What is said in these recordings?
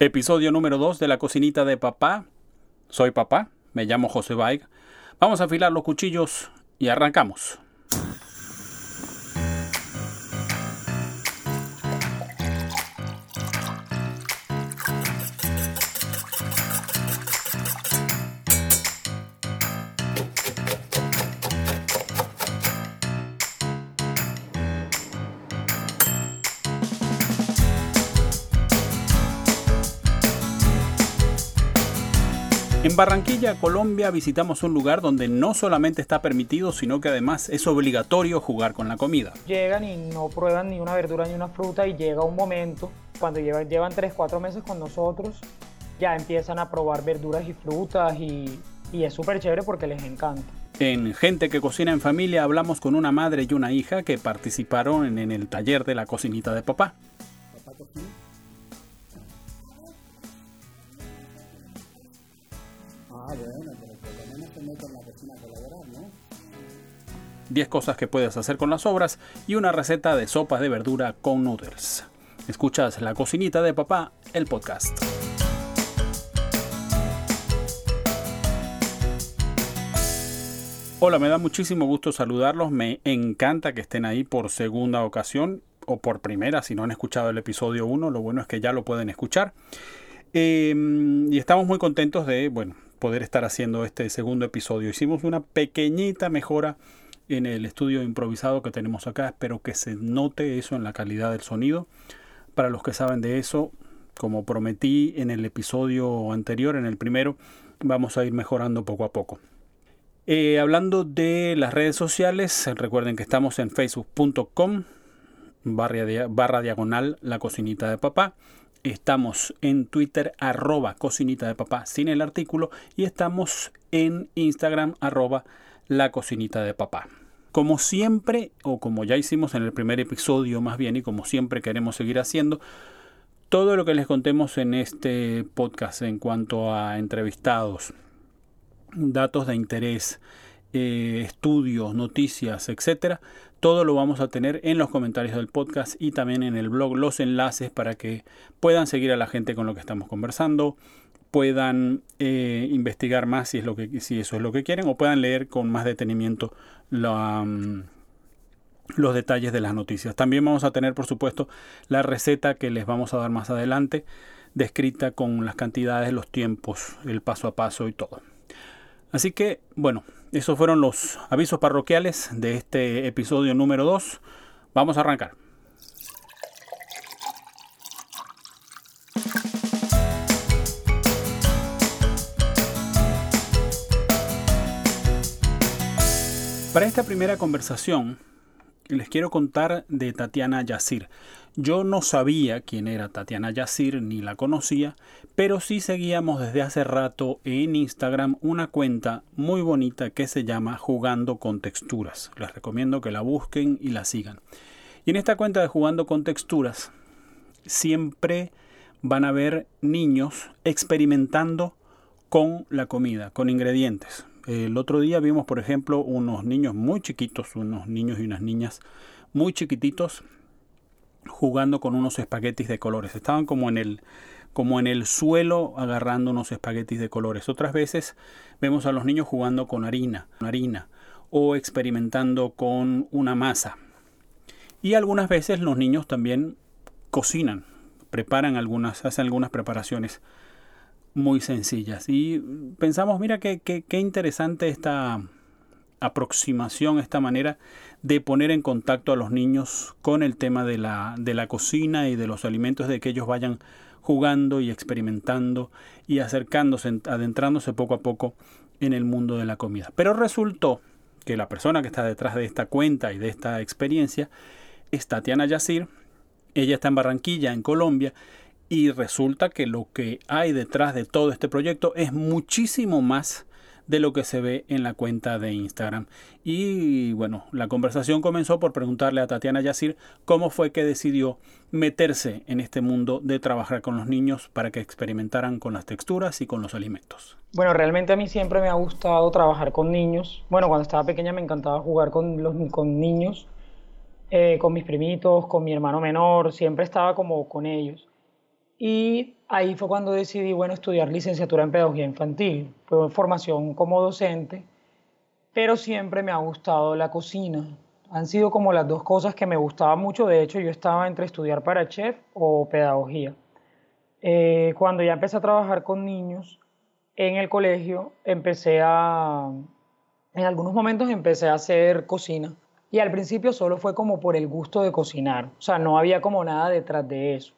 Episodio número 2 de la cocinita de papá. Soy papá, me llamo José Baig. Vamos a afilar los cuchillos y arrancamos. En Barranquilla, Colombia, visitamos un lugar donde no solamente está permitido, sino que además es obligatorio jugar con la comida. Llegan y no prueban ni una verdura ni una fruta y llega un momento, cuando llevan, llevan 3, 4 meses con nosotros, ya empiezan a probar verduras y frutas y, y es súper chévere porque les encanta. En Gente que Cocina en Familia hablamos con una madre y una hija que participaron en, el taller de la cocinita de. ¿Papá 10 cosas que puedes hacer con las sobras y una receta de sopas de verdura con noodles. Escuchas La Cocinita de Papá, el podcast. Hola, me da muchísimo gusto saludarlos. Me encanta que estén ahí por segunda ocasión o por primera si no han escuchado el episodio 1. Lo bueno es que ya lo pueden escuchar. Eh, y estamos muy contentos de, bueno, poder estar haciendo este segundo episodio. Hicimos una pequeñita mejora en el estudio improvisado que tenemos acá. Espero que se note eso en la calidad del sonido. Para los que saben de eso, como prometí en el episodio anterior, en el primero, vamos a ir mejorando poco a poco. Eh, hablando de las redes sociales, recuerden que estamos en facebook.com barra diagonal la cocinita de papá. Estamos en Twitter arroba cocinita de papá sin el artículo y estamos en Instagram arroba la cocinita de papá. Como siempre, o como ya hicimos en el primer episodio más bien y como siempre queremos seguir haciendo, todo lo que les contemos en este podcast en cuanto a entrevistados, datos de interés, eh, estudios, noticias, etcétera, todo lo vamos a tener en los comentarios del podcast y también en el blog los enlaces para que puedan seguir a la gente con lo que estamos conversando, puedan eh, investigar más si, es lo que, si eso es lo que quieren o puedan leer con más detenimiento um, los detalles de las noticias. También vamos a tener, por supuesto, la receta que les vamos a dar más adelante, descrita con las cantidades, los tiempos, el paso a paso y todo. Así que, bueno, esos fueron los avisos parroquiales de este episodio número 2. Vamos a arrancar. Para esta primera conversación les quiero contar de Tatiana Yacir. Yo no sabía quién era Tatiana Yacir ni la conocía, pero sí seguíamos desde hace rato en Instagram una cuenta muy bonita que se llama Jugando con Texturas. Les recomiendo que la busquen y la sigan. Y en esta cuenta de Jugando con Texturas siempre van a ver niños experimentando con la comida, con ingredientes. El otro día vimos, por ejemplo, unos niños muy chiquitos, unos niños y unas niñas muy chiquititos jugando con unos espaguetis de colores. Estaban como en el como en el suelo agarrando unos espaguetis de colores. Otras veces vemos a los niños jugando con harina, harina o experimentando con una masa. Y algunas veces los niños también cocinan, preparan algunas, hacen algunas preparaciones muy sencillas. Y pensamos, mira qué, qué, interesante esta aproximación, esta manera de poner en contacto a los niños con el tema de la, de la cocina y de los alimentos, de que ellos vayan jugando y experimentando y acercándose, adentrándose poco a poco en el mundo de la comida. Pero resultó que la persona que está detrás de esta cuenta y de esta experiencia es Tatiana Yacir. Ella está en Barranquilla, en Colombia, y resulta que lo que hay detrás de todo este proyecto es muchísimo más de lo que se ve en la cuenta de Instagram. Y bueno, la conversación comenzó por preguntarle a Tatiana Yacir cómo fue que decidió meterse en este mundo de trabajar con los niños para que experimentaran con las texturas y con los alimentos. Bueno, realmente a mí siempre me ha gustado trabajar con niños. Bueno, cuando estaba pequeña me encantaba jugar con, los, con niños, eh, con mis primitos, con mi hermano menor, siempre estaba como con ellos. Y ahí fue cuando decidí, bueno, estudiar licenciatura en pedagogía infantil. Fue formación como docente, pero siempre me ha gustado la cocina. Han sido como las dos cosas que me gustaban mucho. De hecho, yo estaba entre estudiar para chef o pedagogía. Eh, cuando ya empecé a trabajar con niños en el colegio, empecé a, en algunos momentos empecé a hacer cocina. Y al principio solo fue como por el gusto de cocinar. O sea, no había como nada detrás de eso.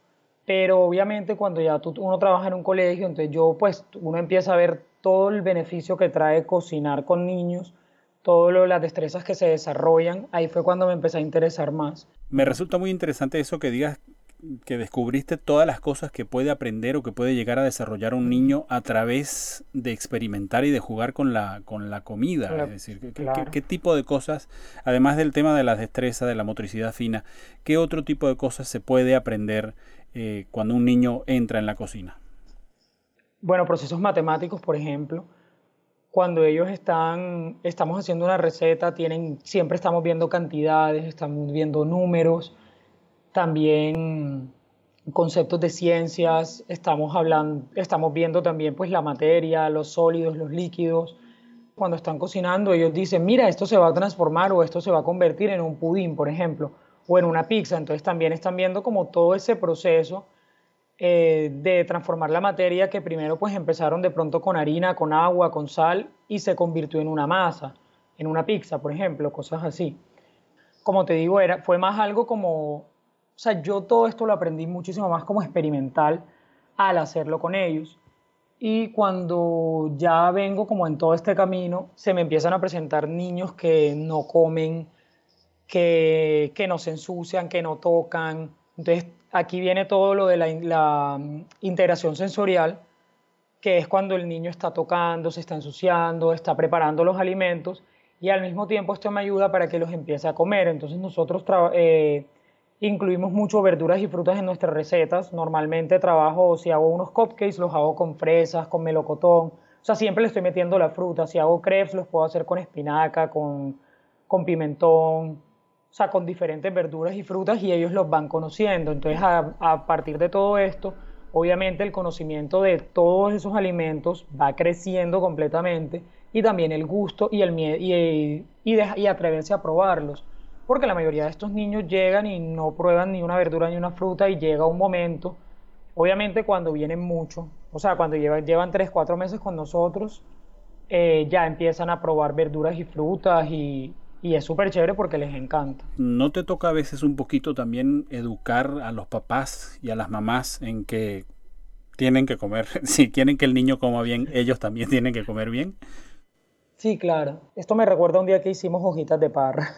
Pero obviamente cuando ya tú, uno trabaja en un colegio, entonces yo pues uno empieza a ver todo el beneficio que trae cocinar con niños, todas las destrezas que se desarrollan, ahí fue cuando me empecé a interesar más. Me resulta muy interesante eso que digas que descubriste todas las cosas que puede aprender o que puede llegar a desarrollar un niño a través de experimentar y de jugar con la, con la comida. es decir, ¿qué, tipo de cosas, además del tema de la destreza, de la motricidad fina, qué otro tipo de cosas se puede aprender eh, cuando un niño entra en la cocina? Bueno, procesos matemáticos, por ejemplo. Cuando ellos están, estamos haciendo una receta, tienen, siempre estamos viendo cantidades, estamos viendo números también conceptos de ciencias, estamos hablando, estamos viendo también pues la materia, los sólidos, los líquidos. Cuando están cocinando, ellos dicen, mira, esto se va a transformar o esto se va a convertir en un pudín, por ejemplo, o en una pizza. Entonces también están viendo como todo ese proceso eh, de transformar la materia que primero pues empezaron de pronto con harina, con agua, con sal y se convirtió en una masa, en una pizza, por ejemplo, cosas así. Como te digo, era, fue más algo como o sea, yo todo esto lo aprendí muchísimo más como experimental al hacerlo con ellos. Y cuando ya vengo como en todo este camino, se me empiezan a presentar niños que no comen, que, que no se ensucian, que no tocan. Entonces, aquí viene todo lo de la, mm, integración sensorial, que es cuando el niño está tocando, se está ensuciando, está preparando los alimentos y al mismo tiempo esto me ayuda para que los empiece a comer. Entonces nosotros eh, Incluimos mucho verduras y frutas en nuestras recetas. Normalmente trabajo, si hago unos cupcakes, los hago con fresas, con melocotón. O sea, siempre le estoy metiendo la fruta. Si hago crepes, los puedo hacer con espinaca, con, con pimentón, o sea, con diferentes verduras y frutas y ellos los van conociendo. Entonces, a, partir de todo esto, obviamente el conocimiento de todos esos alimentos va creciendo completamente y también el gusto y, el, y, y, y atreverse a probarlos porque la mayoría de estos niños llegan y no prueban ni una verdura ni una fruta y llega un momento, obviamente cuando vienen mucho, o sea, cuando llevan, llevan 3, 4 meses con nosotros, eh, ya empiezan a probar verduras y frutas y, y es súper chévere porque les encanta. ¿No te toca a veces un poquito también educar a los papás y a las mamás en que tienen que comer, si quieren que el niño coma bien, ellos también tienen que comer bien? Sí, claro. Esto me recuerda un día que hicimos hojitas de parra.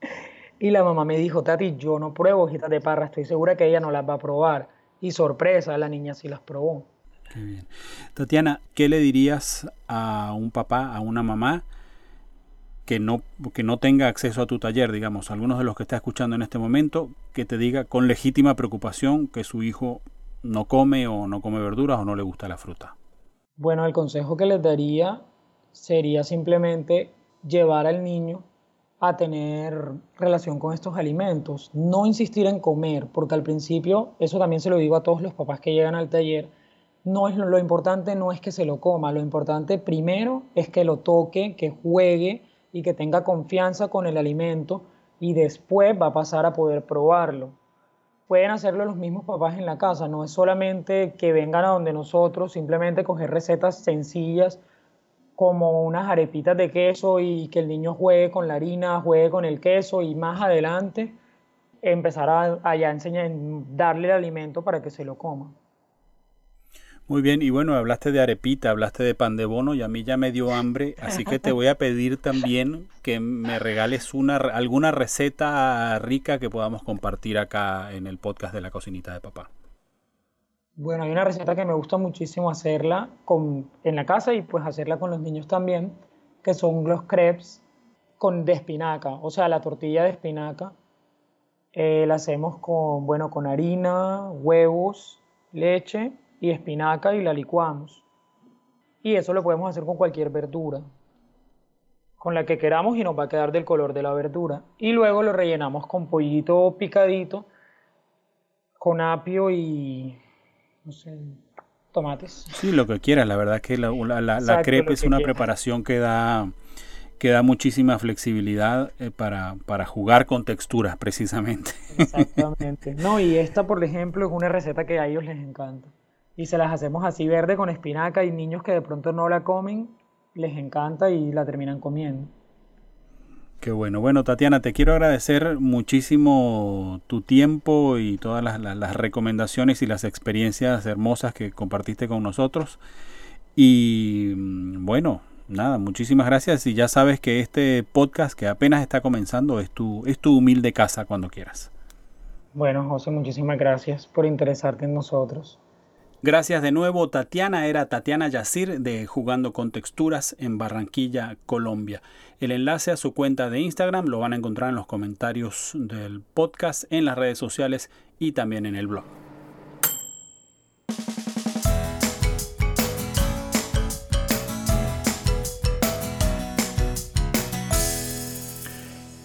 Y la mamá me dijo, Tati, yo no pruebo hojitas de parra, estoy segura que ella no las va a probar. Y sorpresa, la niña sí las probó. Qué bien. Tatiana, ¿qué le dirías a un papá, a una mamá que no, que no tenga acceso a tu taller, digamos, algunos de los que está escuchando en este momento, que te diga con legítima preocupación que su hijo no come o no come verduras o no le gusta la fruta? Bueno, el consejo que les daría sería simplemente llevar al niño a tener relación con estos alimentos. No insistir en comer, porque al principio, eso también se lo digo a todos los papás que llegan al taller, no es lo, importante no es que se lo coma, lo importante primero es que lo toque, que juegue y que tenga confianza con el alimento y después va a pasar a poder probarlo. Pueden hacerlo los mismos papás en la casa, no es solamente que vengan a donde nosotros, simplemente coger recetas sencillas como unas arepitas de queso y que el niño juegue con la harina, juegue con el queso y más adelante empezar a, a enseñar, darle el alimento para que se lo coma. Muy bien, y bueno, hablaste de arepita, hablaste de pan de bono y a mí ya me dio hambre, así que te voy a pedir también que me regales una, alguna receta rica que podamos compartir acá en el podcast de la cocinita de papá. Bueno, hay una receta que me gusta muchísimo hacerla con, en la casa y pues hacerla con los niños también, que son los crepes con, de espinaca, o sea, la tortilla de espinaca. Eh, la hacemos con, bueno, con harina, huevos, leche y espinaca y la licuamos. Y eso lo podemos hacer con cualquier verdura, con la que queramos y nos va a quedar del color de la verdura. Y luego lo rellenamos con pollito picadito, con apio y no sé, tomates. Sí, lo que quieras. La verdad que la, la, crepe es una preparación que da, que da muchísima flexibilidad eh, para, para jugar con texturas, precisamente. Exactamente. No, y esta, por ejemplo, es una receta que a ellos les encanta. Y se las hacemos así verde con espinaca y niños que de pronto no la comen, les encanta y la terminan comiendo. Qué bueno. Bueno, Tatiana, te quiero agradecer muchísimo tu tiempo y todas las, recomendaciones y las experiencias hermosas que compartiste con nosotros. Y mm, bueno, nada, muchísimas gracias y ya sabes que este podcast que apenas está comenzando es tu, es tu humilde casa cuando quieras. Bueno, José, muchísimas gracias por interesarte en nosotros. Gracias de nuevo, Tatiana. Era Tatiana Yacir de Jugando con Texturas en Barranquilla, Colombia. El enlace a su cuenta de Instagram lo van a encontrar en los comentarios del podcast, en las redes sociales y también en el blog.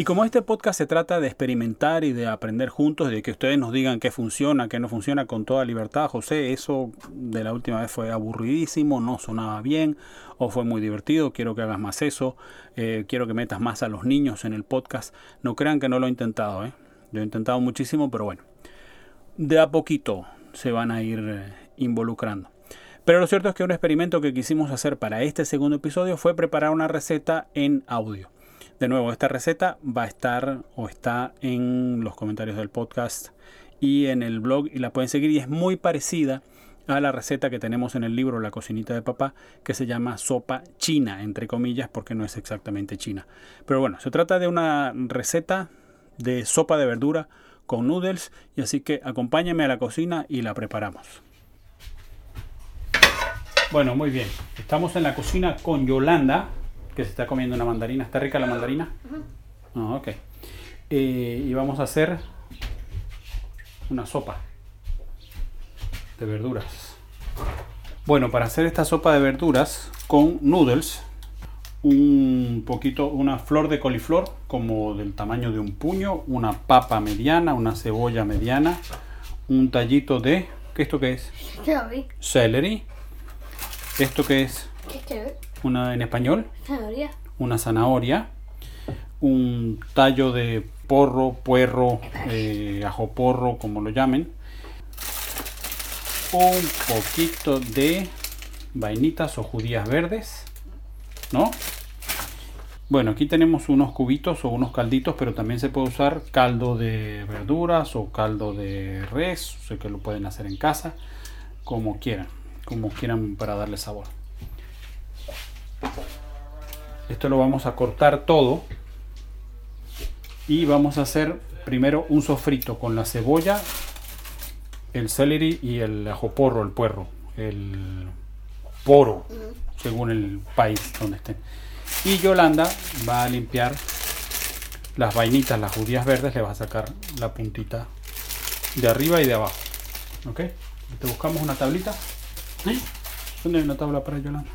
Y como este podcast se trata de experimentar y de aprender juntos, de que ustedes nos digan qué funciona, qué no funciona con toda libertad, José, eso de la última vez fue aburridísimo, no sonaba bien o fue muy divertido, quiero que hagas más eso, eh, quiero que metas más a los niños en el podcast. No crean que no lo he intentado, ¿eh? Yo he intentado muchísimo, pero bueno, de a poquito se van a ir eh, involucrando. Pero lo cierto es que un experimento que quisimos hacer para este segundo episodio fue preparar una receta en audio. De nuevo, esta receta va a estar o está en los comentarios del podcast y en el blog y la pueden seguir y es muy parecida a la receta que tenemos en el libro La cocinita de papá que se llama sopa china, entre comillas, porque no es exactamente china. Pero bueno, se trata de una receta de sopa de verdura con noodles y así que acompáñame a la cocina y la preparamos. Bueno, muy bien. Estamos en la cocina con Yolanda, que se está comiendo una mandarina. ¿Está rica la mandarina? Ah, ok. Eh, y vamos a hacer una sopa de verduras. Bueno, para hacer esta sopa de verduras con noodles, un poquito, una flor de coliflor como del tamaño de un puño, una papa mediana, una cebolla mediana, un tallito de, ¿qué esto qué es? Celery. Celery. ¿Esto qué es? Una en español, una zanahoria, un tallo de porro, puerro, eh, ajo porro, como lo llamen, un poquito de vainitas o judías verdes, ¿no? Bueno, aquí tenemos unos cubitos o unos calditos, pero también se puede usar caldo de verduras o caldo de res, sé que lo pueden hacer en casa, como quieran, como quieran para darle sabor. Esto lo vamos a cortar todo y vamos a hacer primero un sofrito con la cebolla, el celery y el ajo porro, el puerro, el poro, según el país donde estén. Y Yolanda va a limpiar las vainitas, las judías verdes, le va a sacar la puntita de arriba y de abajo. ¿Ok? Te buscamos una tablita. ¿Eh? ¿Dónde hay una tabla para Yolanda?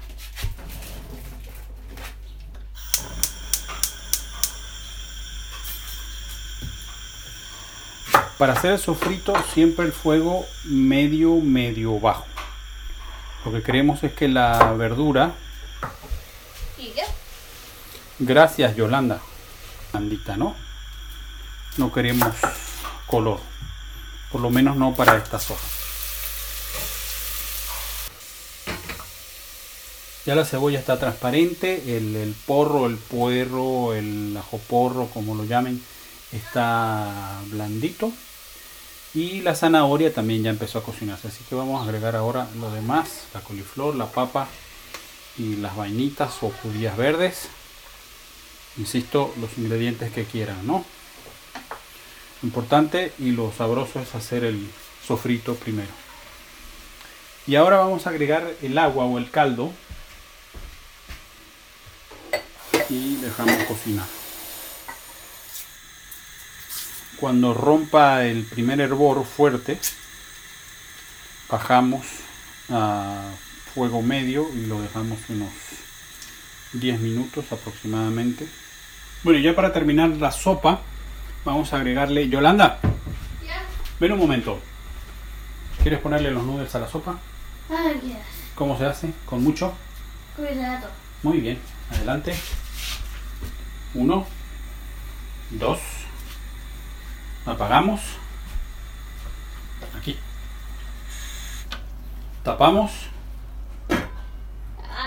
Para hacer el sofrito siempre el fuego medio, medio bajo. Lo que queremos es que la verdura... Gracias Yolanda. Andita, ¿no? No queremos color. Por lo menos no para esta sopa. Ya la cebolla está transparente, el, el, porro, el puerro, el ajo porro, como lo llamen, está blandito y la zanahoria también ya empezó a cocinarse. Así que vamos a agregar ahora lo demás la coliflor la papa y las vainitas o judías verdes. Insisto los ingredientes que quieran no importante y lo sabroso es hacer el sofrito primero. Y ahora vamos a agregar el agua o el caldo. Y dejamos cocinar cuando rompa el primer hervor fuerte, bajamos a fuego medio y lo dejamos unos 10 minutos aproximadamente. Bueno, ya para terminar la sopa, vamos a agregarle. Yolanda, ven un momento. ¿Quieres ponerle los noodles a la sopa? Ah, yes. ¿Cómo se hace? ¿Con mucho? Cuidado. Muy bien. Adelante. Uno. Dos. Apagamos. Aquí. Tapamos.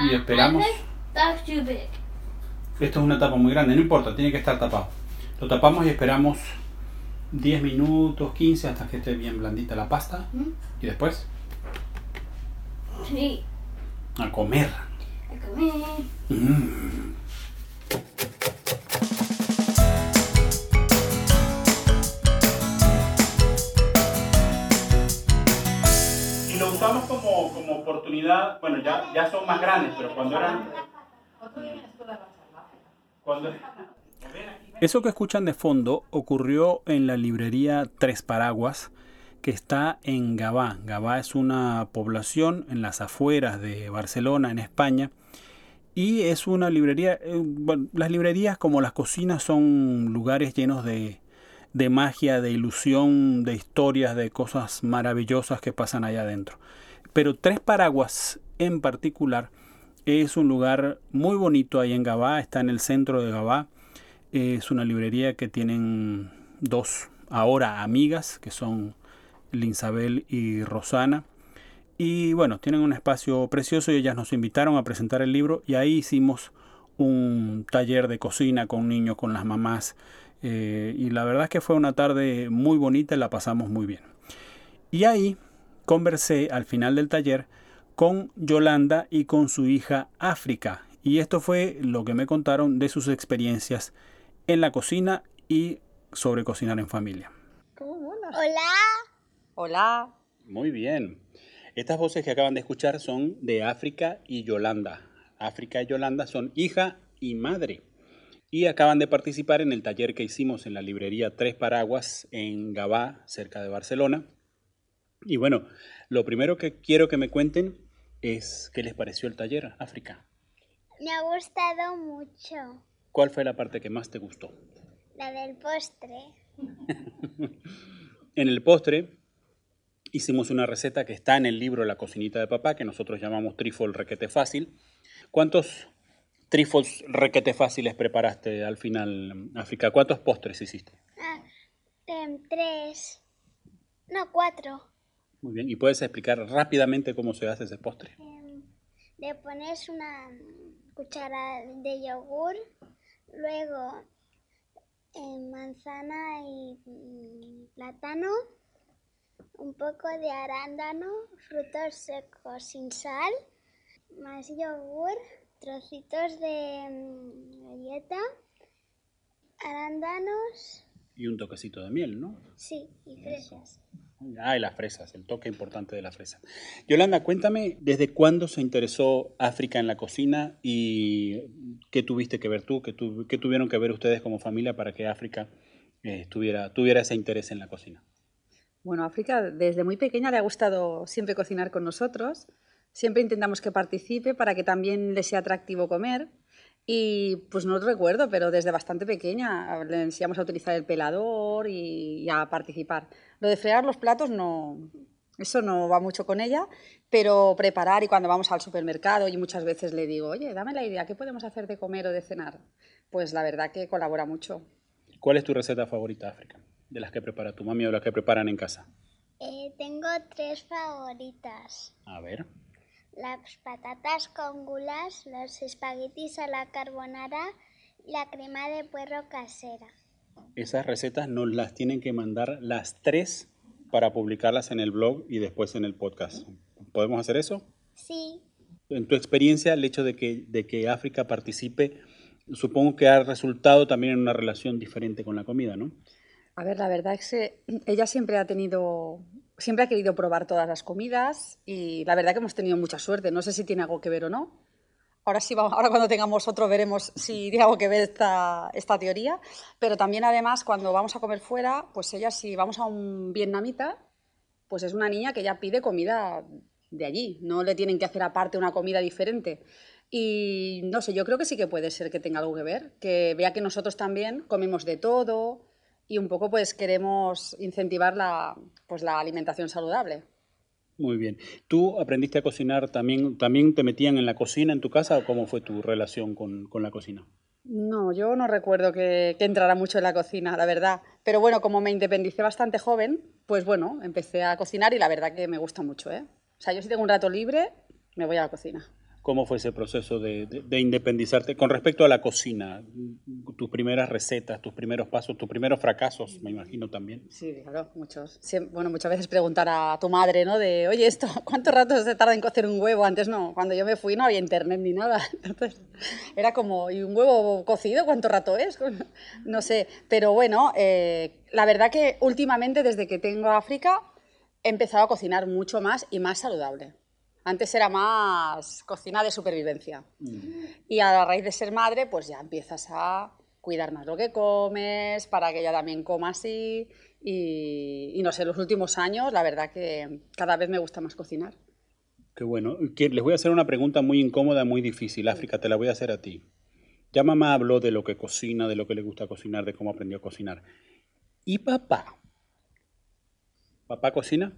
Y esperamos. Too big. Esto es una tapa muy grande, no importa, tiene que estar tapado. Lo tapamos y esperamos 10 minutos, 15 hasta que esté bien blandita la pasta. Y después Sí. a comer. A comer. Mm. Oportunidad, bueno, ya, ya son más grandes, pero cuando eran... Cuando... Eso que escuchan de fondo ocurrió en la librería Tres Paraguas, que está en Gabá. Gabá es una población en las afueras de Barcelona, en España, y es una librería, eh, las librerías como las cocinas son lugares llenos de, de magia, de ilusión, de historias, de cosas maravillosas que pasan allá adentro. Pero Tres Paraguas en particular es un lugar muy bonito ahí en Gabá, está en el centro de Gabá. Es una librería que tienen dos ahora amigas, que son Linsabel y Rosana. Y bueno, tienen un espacio precioso y ellas nos invitaron a presentar el libro y ahí hicimos un taller de cocina con niños, con las mamás. eh, y la verdad es que fue una tarde muy bonita y la pasamos muy bien. Y ahí conversé al final del taller con Yolanda y con su hija África. Y esto fue lo que me contaron de sus experiencias en la cocina y sobre cocinar en familia. Hola. Hola. Muy bien. Estas voces que acaban de escuchar son de África y Yolanda. África y Yolanda son hija y madre. Y acaban de participar en el taller que hicimos en la librería Tres Paraguas en Gabá, cerca de Barcelona. Y bueno, lo primero que quiero que me cuenten es qué les pareció el taller, África. Me ha gustado mucho ¿Cuál fue la parte que más te gustó? la del postre. En el postre hicimos una receta que está en el libro La cocinita de papá, que nosotros llamamos trifle requete fácil. ¿Cuántos trifles requete fáciles preparaste al final, África? ¿Cuántos postres hiciste? Ah, em, tres. No, cuatro. Muy bien. ¿Y puedes explicar rápidamente cómo se hace ese postre? Em, le pones una cuchara de yogur, luego em, manzana y mm, plátano, un poco de arándano, frutos secos sin sal, más yogur, trocitos de mm, galleta, arándanos, Y un toquecito de miel, ¿no? sí, y fresas. Ah, y las fresas, el toque importante de la fresa. Yolanda, cuéntame, ¿desde cuándo se interesó África en la cocina y qué tuviste que ver tú, qué, tu- qué tuvieron que ver ustedes como familia para que África eh, tuviera ese interés en la cocina? Bueno, África desde muy pequeña le ha gustado siempre cocinar con nosotros. Siempre intentamos que participe para que también le sea atractivo comer. Y pues no recuerdo, pero desde bastante pequeña le enseñamos a utilizar el pelador y, y a participar. Lo de fregar los platos no, eso no va mucho con ella, pero preparar y cuando vamos al supermercado y muchas veces le digo, oye, dame la idea, ¿qué podemos hacer de comer o de cenar? Pues la verdad que colabora mucho. ¿Cuál es tu receta favorita, África? De las que prepara tu mami o las que preparan en casa. Eh, tengo tres favoritas. A ver. Las patatas con gulas, los espaguetis a la carbonara y la crema de puerro casera. Esas recetas nos las tienen que mandar las tres para publicarlas en el blog y después en el podcast. ¿Podemos hacer eso? Sí, En tu experiencia, el hecho de que, de que África participe, supongo que ha resultado también en una relación diferente con la comida, ¿no? A ver, la verdad es que ella siempre ha tenido, siempre ha querido probar todas las comidas y la verdad que hemos tenido mucha suerte. No sé si tiene algo que ver o no. Ahora sí, vamos- ahora cuando tengamos otro veremos si tiene algo que ver esta, esta teoría. Pero también además cuando vamos a comer fuera, pues ella si vamos a un vietnamita, pues es una niña que ya pide comida de allí. No le tienen que hacer aparte una comida diferente. Y no sé, yo creo que sí que puede ser que tenga algo que ver, que vea que nosotros también comemos de todo y un poco pues queremos incentivar la, pues, la alimentación saludable. Muy bien. ¿Tú aprendiste a cocinar también? ¿También te metían en la cocina en tu casa o cómo fue tu relación con, con la cocina? No, yo no recuerdo que, que entrara mucho en la cocina, la verdad. Pero bueno, como me independicé bastante joven, pues bueno, empecé a cocinar y la verdad que me gusta mucho, ¿eh? O sea, yo si tengo un rato libre, me voy a la cocina. ¿Cómo fue ese proceso de, de- de independizarte con respecto a la cocina? Tus primeras recetas, tus primeros pasos, tus primeros fracasos, me imagino también. Sí, claro, muchos. Siem- bueno, muchas veces preguntar a tu madre, ¿no? De, oye, esto, ¿cuánto rato se tarda en cocer un huevo? Antes no, cuando yo me fui no había internet ni nada. Entonces, era como, ¿y un huevo cocido cuánto rato es? No sé, pero bueno, eh, la verdad que últimamente, desde que tengo África, he empezado a cocinar mucho más y más saludable. Antes era más cocina de supervivencia. Y a raíz de ser madre, pues ya empiezas a cuidar más lo que comes, para que ella también coma así. Y, y no sé, los últimos años, la verdad que cada vez me gusta más cocinar. Qué bueno. Les voy a hacer una pregunta muy incómoda, muy difícil. África, te la voy a hacer a ti. Ya mamá habló de lo que cocina, de lo que le gusta cocinar, de cómo aprendió a cocinar. ¿Y papá? ¿Papá cocina?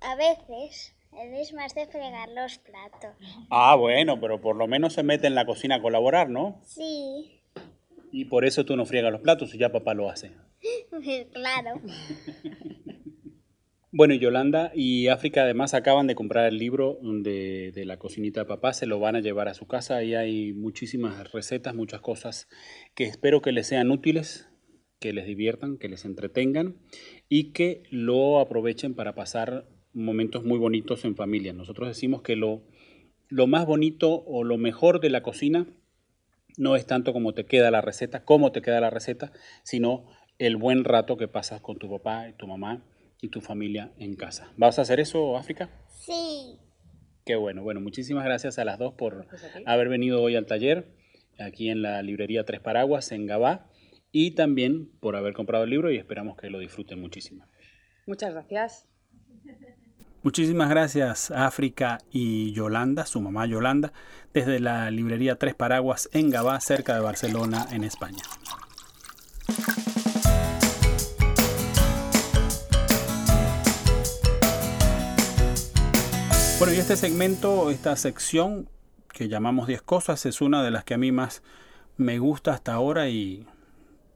A veces, él es más de fregar los platos. Ah, bueno, pero por lo menos se mete en la cocina a colaborar, ¿no? Sí, Y por eso tú no friegas los platos y ya papá lo hace. claro. Bueno, y Yolanda y África además acaban de comprar el libro de, de la cocinita de papá, se lo van a llevar a su casa y hay muchísimas recetas, muchas cosas que espero que les sean útiles, que les diviertan, que les entretengan y que lo aprovechen para pasar momentos muy bonitos en familia. Nosotros decimos que lo, lo más bonito o lo mejor de la cocina no es tanto como te queda la receta, cómo te queda la receta, sino el buen rato que pasas con tu papá y tu mamá y tu familia en casa. ¿Vas a hacer eso, África? Sí, Qué bueno. Bueno, muchísimas gracias a las dos por Pues haber venido hoy al taller, aquí en la librería Tres Paraguas, en Gabá, y también por haber comprado el libro y esperamos que lo disfruten muchísimo. Muchas gracias. Muchísimas gracias África y Yolanda, su mamá Yolanda, desde la librería Tres Paraguas en Gabá, cerca de Barcelona, en España. Bueno, y este segmento, esta sección que llamamos 10 cosas, es una de las que a mí más me gusta hasta ahora y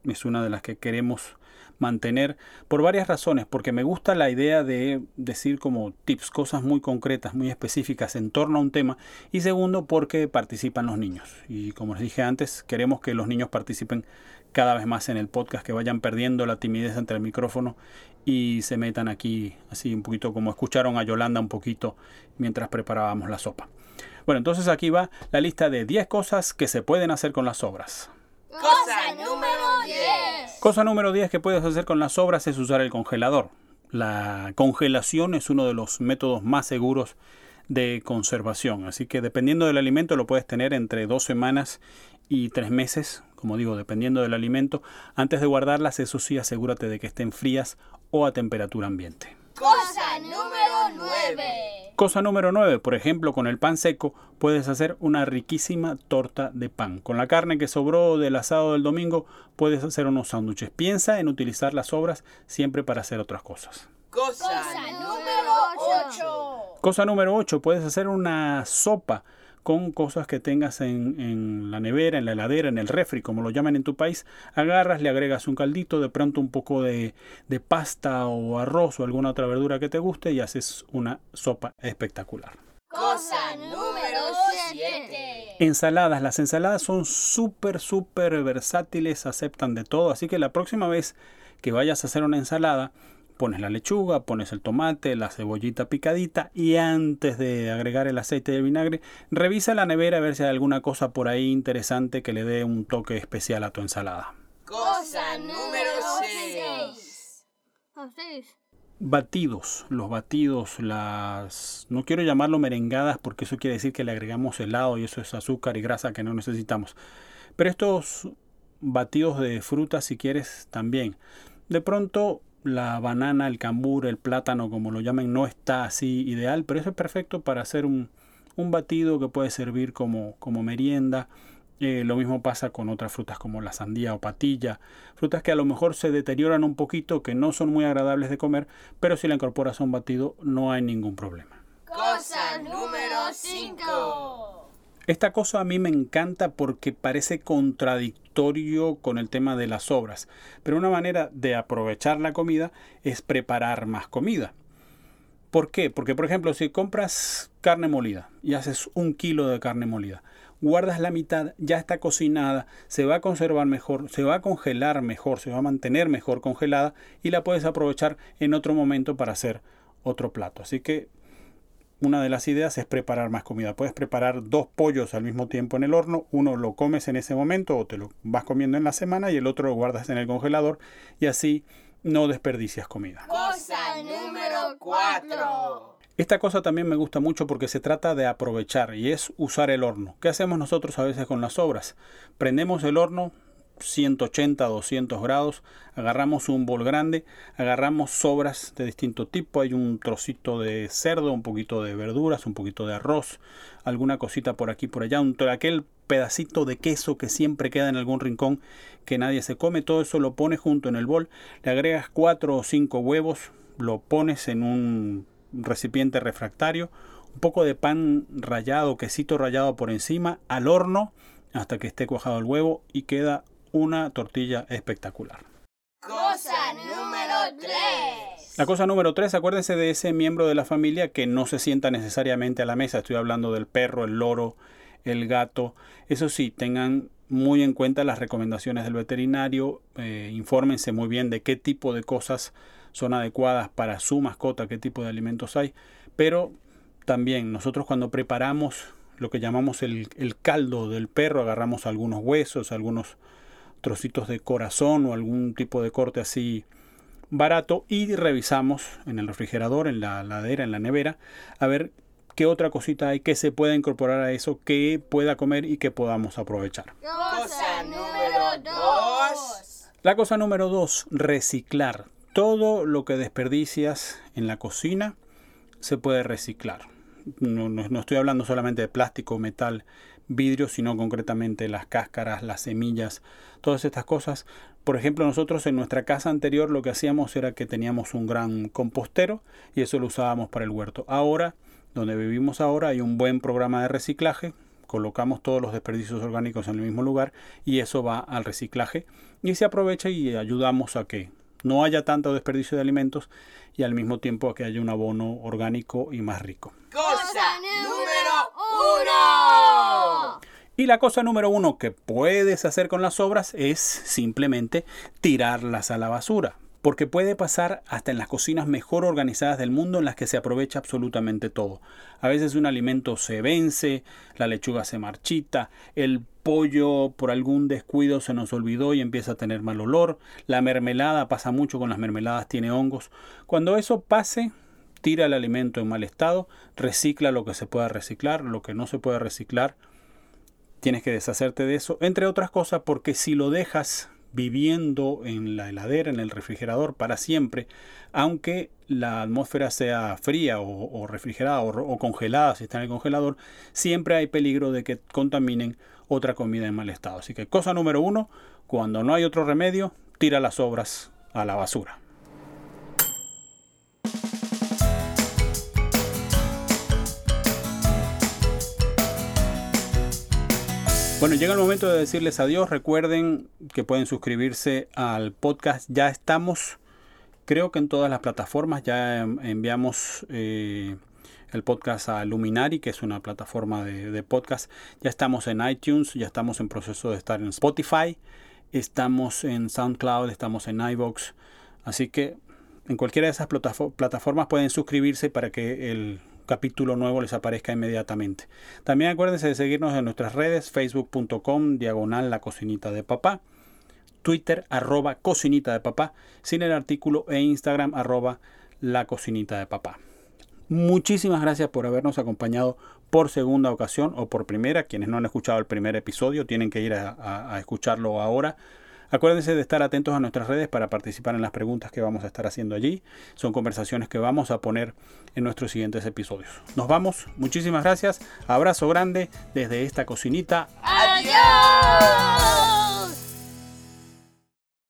es una de las que queremos mantener por varias razones, porque me gusta la idea de decir como tips, cosas muy concretas, muy específicas en torno a un tema, y segundo porque participan los niños. Y como les dije antes, queremos que los niños participen cada vez más en el podcast, que vayan perdiendo la timidez ante el micrófono y se metan aquí así un poquito como escucharon a Yolanda un poquito mientras preparábamos la sopa. Bueno, entonces aquí va la lista de 10 cosas que se pueden hacer con las sobras. Cosa número 10. Cosa número 10 que puedes hacer con las sobras es usar el congelador. La congelación es uno de los métodos más seguros de conservación, así que dependiendo del alimento lo puedes tener entre dos semanas y tres meses, como digo, dependiendo del alimento. Antes de guardarlas, eso sí, asegúrate de que estén frías o a temperatura ambiente. Cosa número 9. Cosa número 9, por ejemplo, con el pan seco puedes hacer una riquísima torta de pan. Con la carne que sobró del asado del domingo puedes hacer unos sándwiches. Piensa en utilizar las sobras siempre para hacer otras cosas. Cosa número 8. Cosa número 8, puedes hacer una sopa con cosas que tengas en, en la nevera, en la heladera, en el refri, como lo llaman en tu país. Agarras, le agregas un caldito, de pronto un poco de, de pasta o arroz o alguna otra verdura que te guste y haces una sopa espectacular. Cosa número 7. Ensaladas. Las ensaladas son súper, súper versátiles, aceptan de todo. Así que la próxima vez que vayas a hacer una ensalada, pones la lechuga, pones el tomate, la cebollita picadita y antes de agregar el aceite y el vinagre, revisa la nevera a ver si hay alguna cosa por ahí interesante que le dé un toque especial a tu ensalada. Cosa número 6. Batidos, los batidos, las... No quiero llamarlo merengadas porque eso quiere decir que le agregamos helado y eso es azúcar y grasa que no necesitamos. Pero estos batidos de frutas, si quieres, también. De pronto la banana, el cambur, el plátano, como lo llamen, no está así ideal, pero eso es perfecto para hacer un, un batido que puede servir como, como merienda Eh, lo mismo pasa con otras frutas como la sandía o patilla, frutas que a lo mejor se deterioran un poquito, que no son muy agradables de comer, pero si la incorporas a un batido no hay ningún problema. Cosa número 5. Esta cosa a mí me encanta porque parece contradictorio con el tema de las sobras, pero una manera de aprovechar la comida es preparar más comida. ¿Por qué? Porque, por ejemplo, si compras carne molida y haces un kilo de carne molida, guardas la mitad, ya está cocinada, se va a conservar mejor, se va a congelar mejor, se va a mantener mejor congelada y la puedes aprovechar en otro momento para hacer otro plato. Así que una de las ideas es preparar más comida. Puedes preparar dos pollos al mismo tiempo en el horno. Uno lo comes en ese momento o te lo vas comiendo en la semana y el otro lo guardas en el congelador y así no desperdicias comida. Cosa número 4. Esta cosa también me gusta mucho porque se trata de aprovechar y es usar el horno. ¿Qué hacemos nosotros a veces con las sobras? Prendemos el horno, 180, 200 grados, agarramos un bol grande, agarramos sobras de distinto tipo, hay un trocito de cerdo, un poquito de verduras, un poquito de arroz, alguna cosita por aquí por allá, un, aquel pedacito de queso que siempre queda en algún rincón que nadie se come, todo eso lo pones junto en el bol, le agregas 4 o 5 huevos, lo pones en un recipiente refractario, un poco de pan rallado, quesito rallado por encima, al horno hasta que esté cuajado el huevo y queda una tortilla espectacular. Cosa número 3. La cosa número 3, acuérdense de ese miembro de la familia que no se sienta necesariamente a la mesa. Estoy hablando del perro, el loro, el gato. Eso sí, tengan muy en cuenta las recomendaciones del veterinario. Eh, infórmense muy bien de qué tipo de cosas son adecuadas para su mascota, qué tipo de alimentos hay. Pero también nosotros cuando preparamos lo que llamamos el, el caldo del perro, agarramos algunos huesos, algunos trocitos de corazón o algún tipo de corte así barato y revisamos en el refrigerador, en la ladera, en la nevera, a ver qué otra cosita hay que se pueda incorporar a eso, que pueda comer y que podamos aprovechar. Cosa número 2. La cosa número 2, reciclar. Todo lo que desperdicias en la cocina se puede reciclar. No, no, no estoy hablando solamente de plástico, metal, vidrio, sino concretamente las cáscaras, las semillas, todas estas cosas. Por ejemplo, nosotros en nuestra casa anterior lo que hacíamos era que teníamos un gran compostero y eso lo usábamos para el huerto. Ahora, donde vivimos ahora, hay un buen programa de reciclaje. Colocamos todos los desperdicios orgánicos en el mismo lugar y eso va al reciclaje y se aprovecha y ayudamos a que no haya tanto desperdicio de alimentos y al mismo tiempo a que haya un abono orgánico y más rico. Cosa número 1. Y la cosa número uno que puedes hacer con las sobras es simplemente tirarlas a la basura. Porque puede pasar hasta en las cocinas mejor organizadas del mundo en las que se aprovecha absolutamente todo. A veces un alimento se vence, la lechuga se marchita, el pollo por algún descuido se nos olvidó y empieza a tener mal olor, la mermelada pasa mucho con las mermeladas, tiene hongos. Cuando eso pase, tira el alimento en mal estado, recicla lo que se pueda reciclar, lo que no se puede reciclar, tienes que deshacerte de eso, entre otras cosas porque si lo dejas viviendo en la heladera, en el refrigerador para siempre, aunque la atmósfera sea fría o, refrigerada o, congelada si está en el congelador, siempre hay peligro de que contaminen otra comida en mal estado. Así que cosa número uno, cuando no hay otro remedio, tira las sobras a la basura. Bueno, llega el momento de decirles adiós. Recuerden que pueden suscribirse al podcast. Ya estamos, creo que en todas las plataformas. Ya enviamos eh, el podcast a Luminari, que es una plataforma de, podcast. Ya estamos en iTunes, ya estamos en proceso de estar en Spotify. Estamos en SoundCloud, estamos en iVoox. Así que en cualquiera de esas plataformas pueden suscribirse para que el capítulo nuevo les aparezca inmediatamente. También acuérdense de seguirnos en nuestras redes, facebook.com, diagonal la cocinita de papá, Twitter, arroba cocinita de papá, sin el artículo, e Instagram, arroba la cocinita de papá. Muchísimas gracias por habernos acompañado por segunda ocasión o por primera. Quienes no han escuchado el primer episodio tienen que ir a escucharlo ahora. Acuérdense de estar atentos a nuestras redes para participar en las preguntas que vamos a estar haciendo allí. Son conversaciones que vamos a poner en nuestros siguientes episodios. Nos vamos, muchísimas gracias, abrazo grande desde esta cocinita. ¡Adiós!